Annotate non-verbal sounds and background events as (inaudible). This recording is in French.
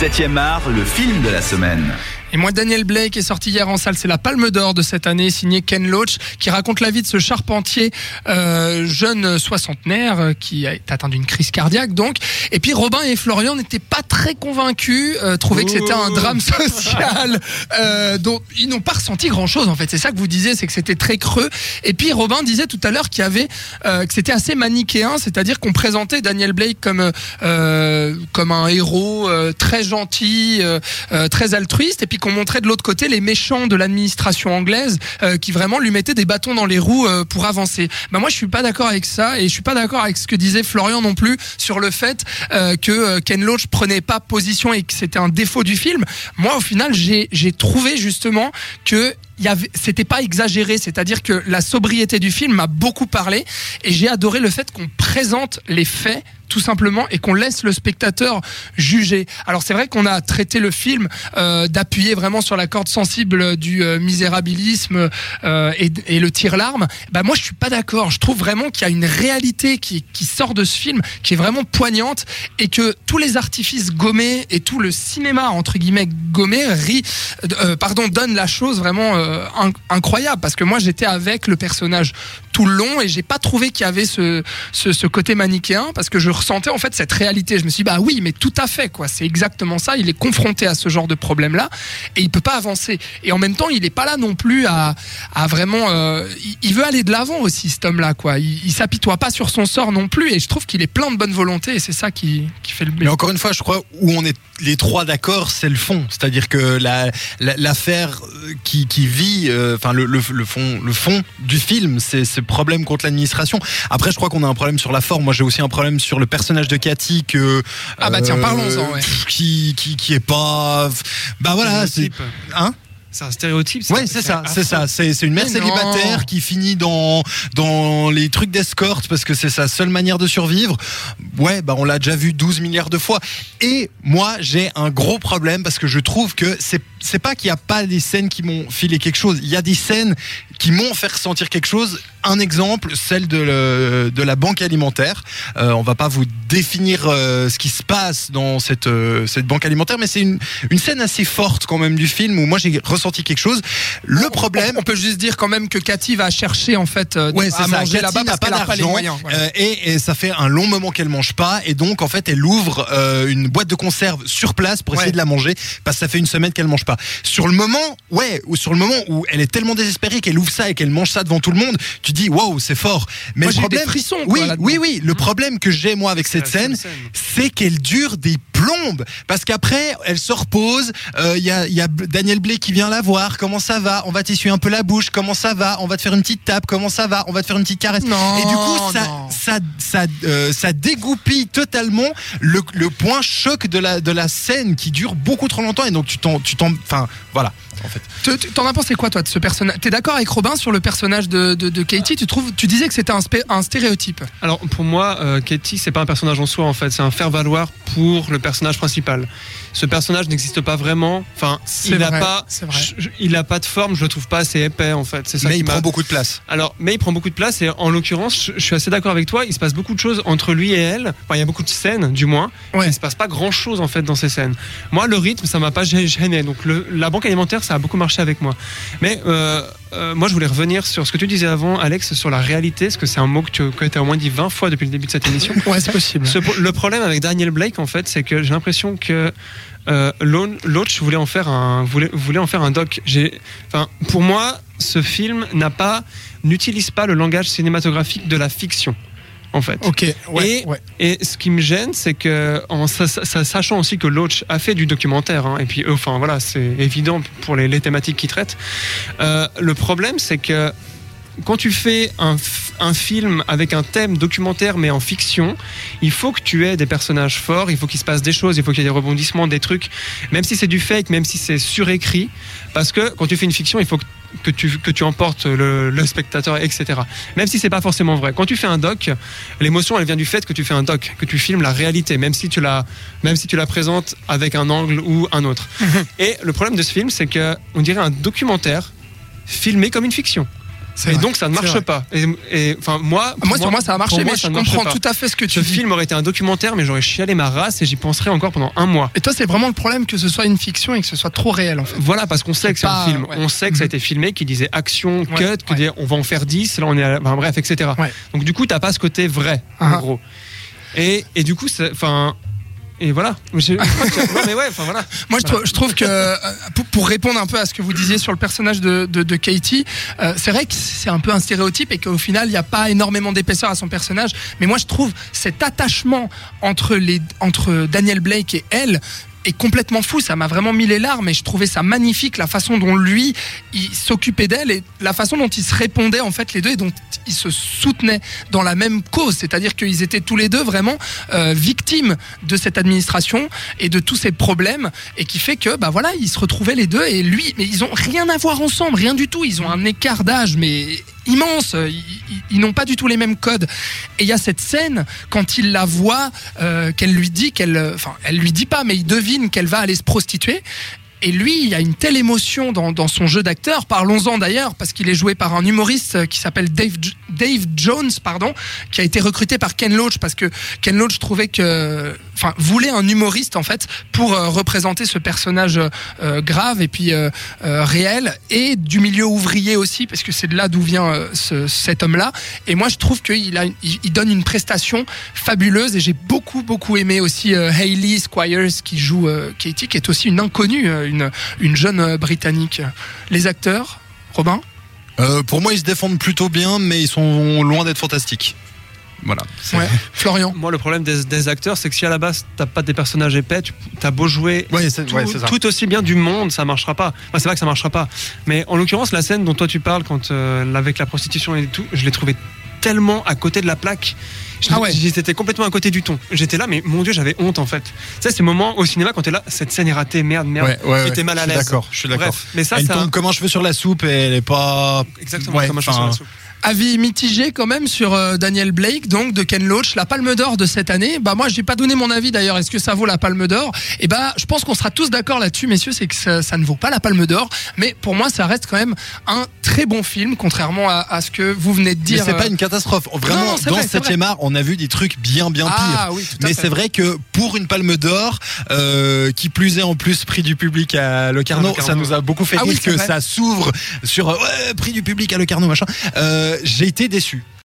7e art, le film de la semaine. Et moi, Daniel Blake est sorti hier en salle. C'est la Palme d'Or de cette année, signé Ken Loach, qui raconte la vie de ce charpentier euh, jeune soixantenaire euh, qui a été atteint d'une crise cardiaque. Donc, et puis Robin et Florian n'étaient pas très convaincus, euh, trouvaient que c'était un drame (laughs) social, euh, dont ils n'ont pas ressenti grand-chose. En fait, c'est ça que vous disiez, c'est que c'était très creux. Et puis Robin disait tout à l'heure qu'il y avait euh, que c'était assez manichéen, c'est-à-dire qu'on présentait Daniel Blake comme euh, comme un héros euh, très gentil, très altruiste, et puis qu'on montrait de l'autre côté les méchants de l'administration anglaise euh, qui vraiment lui mettaient des bâtons dans les roues euh, pour avancer. Bah moi je suis pas d'accord avec ça et je suis pas d'accord avec ce que disait Florian non plus sur le fait euh, que Ken Loach prenait pas position et que c'était un défaut du film. Moi au final j'ai j'ai trouvé justement que c'était pas exagéré, c'est-à-dire que la sobriété du film m'a beaucoup parlé et j'ai adoré le fait qu'on présente les faits tout simplement et qu'on laisse le spectateur juger. Alors c'est vrai qu'on a traité le film euh, d'appuyer vraiment sur la corde sensible du euh, misérabilisme euh, et, et le tire-larme. Bah moi je suis pas d'accord. Je trouve vraiment qu'il y a une réalité qui, qui sort de ce film qui est vraiment poignante et que tous les artifices gommés et tout le cinéma entre guillemets gommé rit, euh, pardon donne la chose vraiment euh, inc- incroyable parce que moi j'étais avec le personnage tout le long et j'ai pas trouvé qu'il y avait ce, ce, ce côté manichéen parce que je ressentais en fait cette réalité. Je me suis dit, bah oui, mais tout à fait, quoi. C'est exactement ça. Il est confronté à ce genre de problème-là et il peut pas avancer. Et en même temps, il est pas là non plus à, à vraiment. euh, il, veut aller de l'avant aussi, cet homme-là, quoi. Il, il s'apitoie pas sur son sort non plus et je trouve qu'il est plein de bonne volonté et c'est ça qui, qui fait le Mais encore une fois, je crois où on est les trois d'accord, c'est le fond. C'est-à-dire que la- la- l'affaire euh, qui, qui vit, euh, enfin le, le, le fond, le fond du film, c'est ce problème contre l'administration. Après, je crois qu'on a un problème sur la forme. Moi, j'ai aussi un problème sur le personnage de Cathy que. Ah bah tiens, euh, parlons-en, ouais. Qui, qui, qui est pas. Bah voilà, c'est. Hein? C'est un stéréotype. Ouais, c'est ça, c'est ça. C'est c'est une mère non. célibataire qui finit dans dans les trucs d'escorte parce que c'est sa seule manière de survivre. Ouais, bah on l'a déjà vu 12 milliards de fois. Et moi, j'ai un gros problème parce que je trouve que c'est c'est pas qu'il y a pas des scènes qui m'ont filé quelque chose. Il y a des scènes qui m'ont fait ressentir quelque chose. Un exemple, celle de, le- de la banque alimentaire. Euh, on va pas vous définir euh, ce qui se passe dans cette, euh, cette banque alimentaire, mais c'est une, une scène assez forte quand même du film où moi j'ai ressenti quelque chose. Le problème, on peut juste dire quand même que Cathy va chercher en fait euh, Ouais, à manger là-bas n'a parce qu'elle a pas les moyens. euh, et, et ça fait un long moment qu'elle mange pas, et donc en fait elle ouvre euh, une boîte de conserve sur place pour essayer Ouais. de la manger, parce que ça fait une semaine qu'elle mange pas. Sur le moment, ouais, ou sur le moment où elle est tellement désespérée qu'elle ouvre ça et qu'elle mange ça devant tout le monde, tu dis waouh, c'est fort. Mais Moi, le eu des problème, frissons, quoi, oui, là-dedans. oui, oui. Le problème que j'ai moi avec cette scène, scène. c'est qu'elle dure des plombes parce qu'après elle se repose euh, il y, a, il y a Daniel Blake qui vient la voir comment ça va on va t'essuyer un peu la bouche comment ça va on va te faire une petite tape comment ça va on va te faire une petite caresse Non, et du coup ça non. ça ça, euh, ça dégoupille totalement le, le point choc de la de la scène qui dure beaucoup trop longtemps et donc tu t'en tu t'en enfin voilà en fait T'en as pensé quoi toi de ce personnage T'es d'accord avec Robin sur le personnage de, de, de Katie? Tu trouves Tu disais que c'était un, un stéréotype. Alors pour moi, euh, Katie, c'est pas un personnage en soi en fait, c'est un faire valoir pour le personnage principal. Ce personnage n'existe pas vraiment. Enfin, C'est il n'a vrai, pas, c'est vrai. Je- je- il a pas de forme. Je le trouve pas assez épais en fait. C'est ça mais il prend beaucoup de place Alors, mais il prend beaucoup de place et en l'occurrence, je, je suis assez d'accord avec toi. Il se passe beaucoup de choses entre lui et elle. Enfin, il y a beaucoup de scènes, du moins. Ouais. Il se passe pas grand chose en fait dans ces scènes. Moi, le rythme, ça m'a pas gê- gêné. Donc, le- la banque alimentaire, ça a beaucoup marché avec moi. Mais euh, euh, moi, je voulais revenir sur ce que tu disais avant, Alex, sur la réalité, parce que c'est un mot que tu as au moins dit 20 fois depuis le début de cette émission. (laughs) Ouais, c'est possible. Ce- le problème avec Daniel Blake, en fait, c'est que j'ai l'impression que euh, Loach voulait en faire un, voulait, voulait en faire un doc. J'ai, enfin, pour moi, ce film n'a pas, n'utilise pas le langage cinématographique de la fiction, en fait. Ok, ouais, Et- ouais. Et ce qui me gêne, c'est que, en sa- sa- sa- sachant aussi que Loach a fait du documentaire, hein, et puis, enfin voilà, c'est évident pour les, les thématiques qu'il traite. euh, le problème, c'est que quand tu fais un, un film avec un thème documentaire mais en fiction, il faut que tu aies des personnages forts, il faut qu'il se passe des choses, il faut qu'il y ait des rebondissements, des trucs, même si c'est du fake, même si c'est surécrit, parce que quand tu fais une fiction, il faut que, que tu, que tu emportes le, le spectateur, etc. Même si c'est pas forcément vrai. Quand tu fais un doc, l'émotion elle vient du fait que tu fais un doc, que tu filmes la réalité, même si tu la, même si tu la présentes avec un angle ou un autre. Et le problème de ce film, c'est que on dirait un documentaire filmé comme une fiction. Et vrai, donc ça ne marche pas. Et, enfin moi, pour Moi, sur moi, ça a marché, moi, mais ça je comprends tout à fait ce que tu Ce dis. film aurait été un documentaire, mais j'aurais chialé ma race et j'y penserais encore pendant un mois. Et toi, c'est vraiment le problème que ce soit une fiction et que ce soit trop réel, en fait. Voilà, parce qu'on sait que c'est un film. ouais. On sait que ça a Mhm. été filmé, qui disait action, cut, Ouais, que ouais. disait on va en faire 10, là on est à... enfin, bref, etc. Donc du coup, t'as pas ce côté vrai, en Ah. gros. Et, et du coup, enfin. Et voilà. Mais ouais, voilà. (laughs) Moi, je, trou- je trouve que euh, pour, répondre un peu à ce que vous disiez sur le personnage de Katie, euh, c'est vrai que c'est un peu un stéréotype et qu'au final, il n'y a pas énormément d'épaisseur à son personnage. Mais moi, je trouve cet attachement entre les entre Daniel Blake et elle complètement fou. Ça m'a vraiment mis les larmes et je trouvais ça magnifique la façon dont lui il s'occupait d'elle et la façon dont ils se répondaient en fait les deux et dont ils se soutenaient dans la même cause. C'est-à-dire qu'ils étaient tous les deux vraiment euh, victimes de cette administration et de tous ces problèmes et qui fait que bah voilà ils se retrouvaient les deux et lui mais ils ont rien à voir ensemble rien du tout ils ont un écart d'âge mais immense ils n'ont pas du tout les mêmes codes et il y a cette scène quand il la voit euh, qu'elle lui dit qu'elle enfin elle lui dit pas mais il devine qu'elle va aller se prostituer et lui, il a une telle émotion dans, dans son jeu d'acteur. Parlons-en d'ailleurs, parce qu'il est joué par un humoriste euh, qui s'appelle Dave, Dave Jones, pardon, qui a été recruté par Ken Loach parce que Ken Loach trouvait que, enfin, voulait un humoriste en fait pour euh, représenter ce personnage euh, grave et puis euh, euh, réel et du milieu ouvrier aussi, parce que c'est de là d'où vient euh, ce- cet homme-là. Et moi, je trouve qu'il a, il, donne une prestation fabuleuse et j'ai beaucoup beaucoup aimé aussi euh, Hayley Squires qui joue euh, Katie, qui est aussi une inconnue, euh, une une jeune euh, britannique. Les acteurs, Robin? Euh, pour moi, ils se défendent plutôt bien, mais ils sont loin d'être fantastiques. Voilà. Ouais. (laughs) Florian. Moi, le problème des, des acteurs, c'est que si à la base t'as pas des personnages épais, tu as beau jouer Ouais, c'est tout, ouais, c'est ça. tout aussi bien du monde, ça marchera pas. Enfin, c'est vrai que ça marchera pas. Mais en l'occurrence, la scène dont toi tu parles, quand euh, avec la prostitution et tout, je l'ai trouvé tellement à côté de la plaque. Je- Ah ouais. J'étais complètement à côté du ton. J'étais là, mais mon dieu, j'avais honte en fait. Ça, c'est ce moment au cinéma quand t'es là, cette scène est ratée, merde, merde. Ouais, ouais, J'étais mal à je suis l'aise. D'accord, je suis d'accord. Bref, mais ça, elle ça. tombe comme un cheveu sur la soupe et elle est pas. Exactement Ouais, comme un cheveu sur la soupe. Avis mitigé quand même sur euh, Daniel Blake, donc de Ken Loach, la Palme d'Or de cette année. Bah moi, j'ai pas donné mon avis d'ailleurs. Est-ce que ça vaut la Palme d'Or? Et bah, je pense qu'on sera tous d'accord là-dessus, messieurs, c'est que ça, ça ne vaut pas la Palme d'Or. Mais pour moi, ça reste quand même un très bon film, contrairement à, à ce que vous venez de Mais dire. c'est euh, pas une catastrophe. Vraiment, non, c'est dans vrai, c'est 7 art, on a vu des trucs bien, bien pires. Ah oui, tout à Mais c'est vrai que pour une palme d'or, euh, qui plus est en plus prix du public à Locarno, Locarno. ça nous a beaucoup fait Ah oui, c'est que vrai. ça s'ouvre sur euh, ouais, prix du public à Locarno machin. Euh, J'ai été déçu.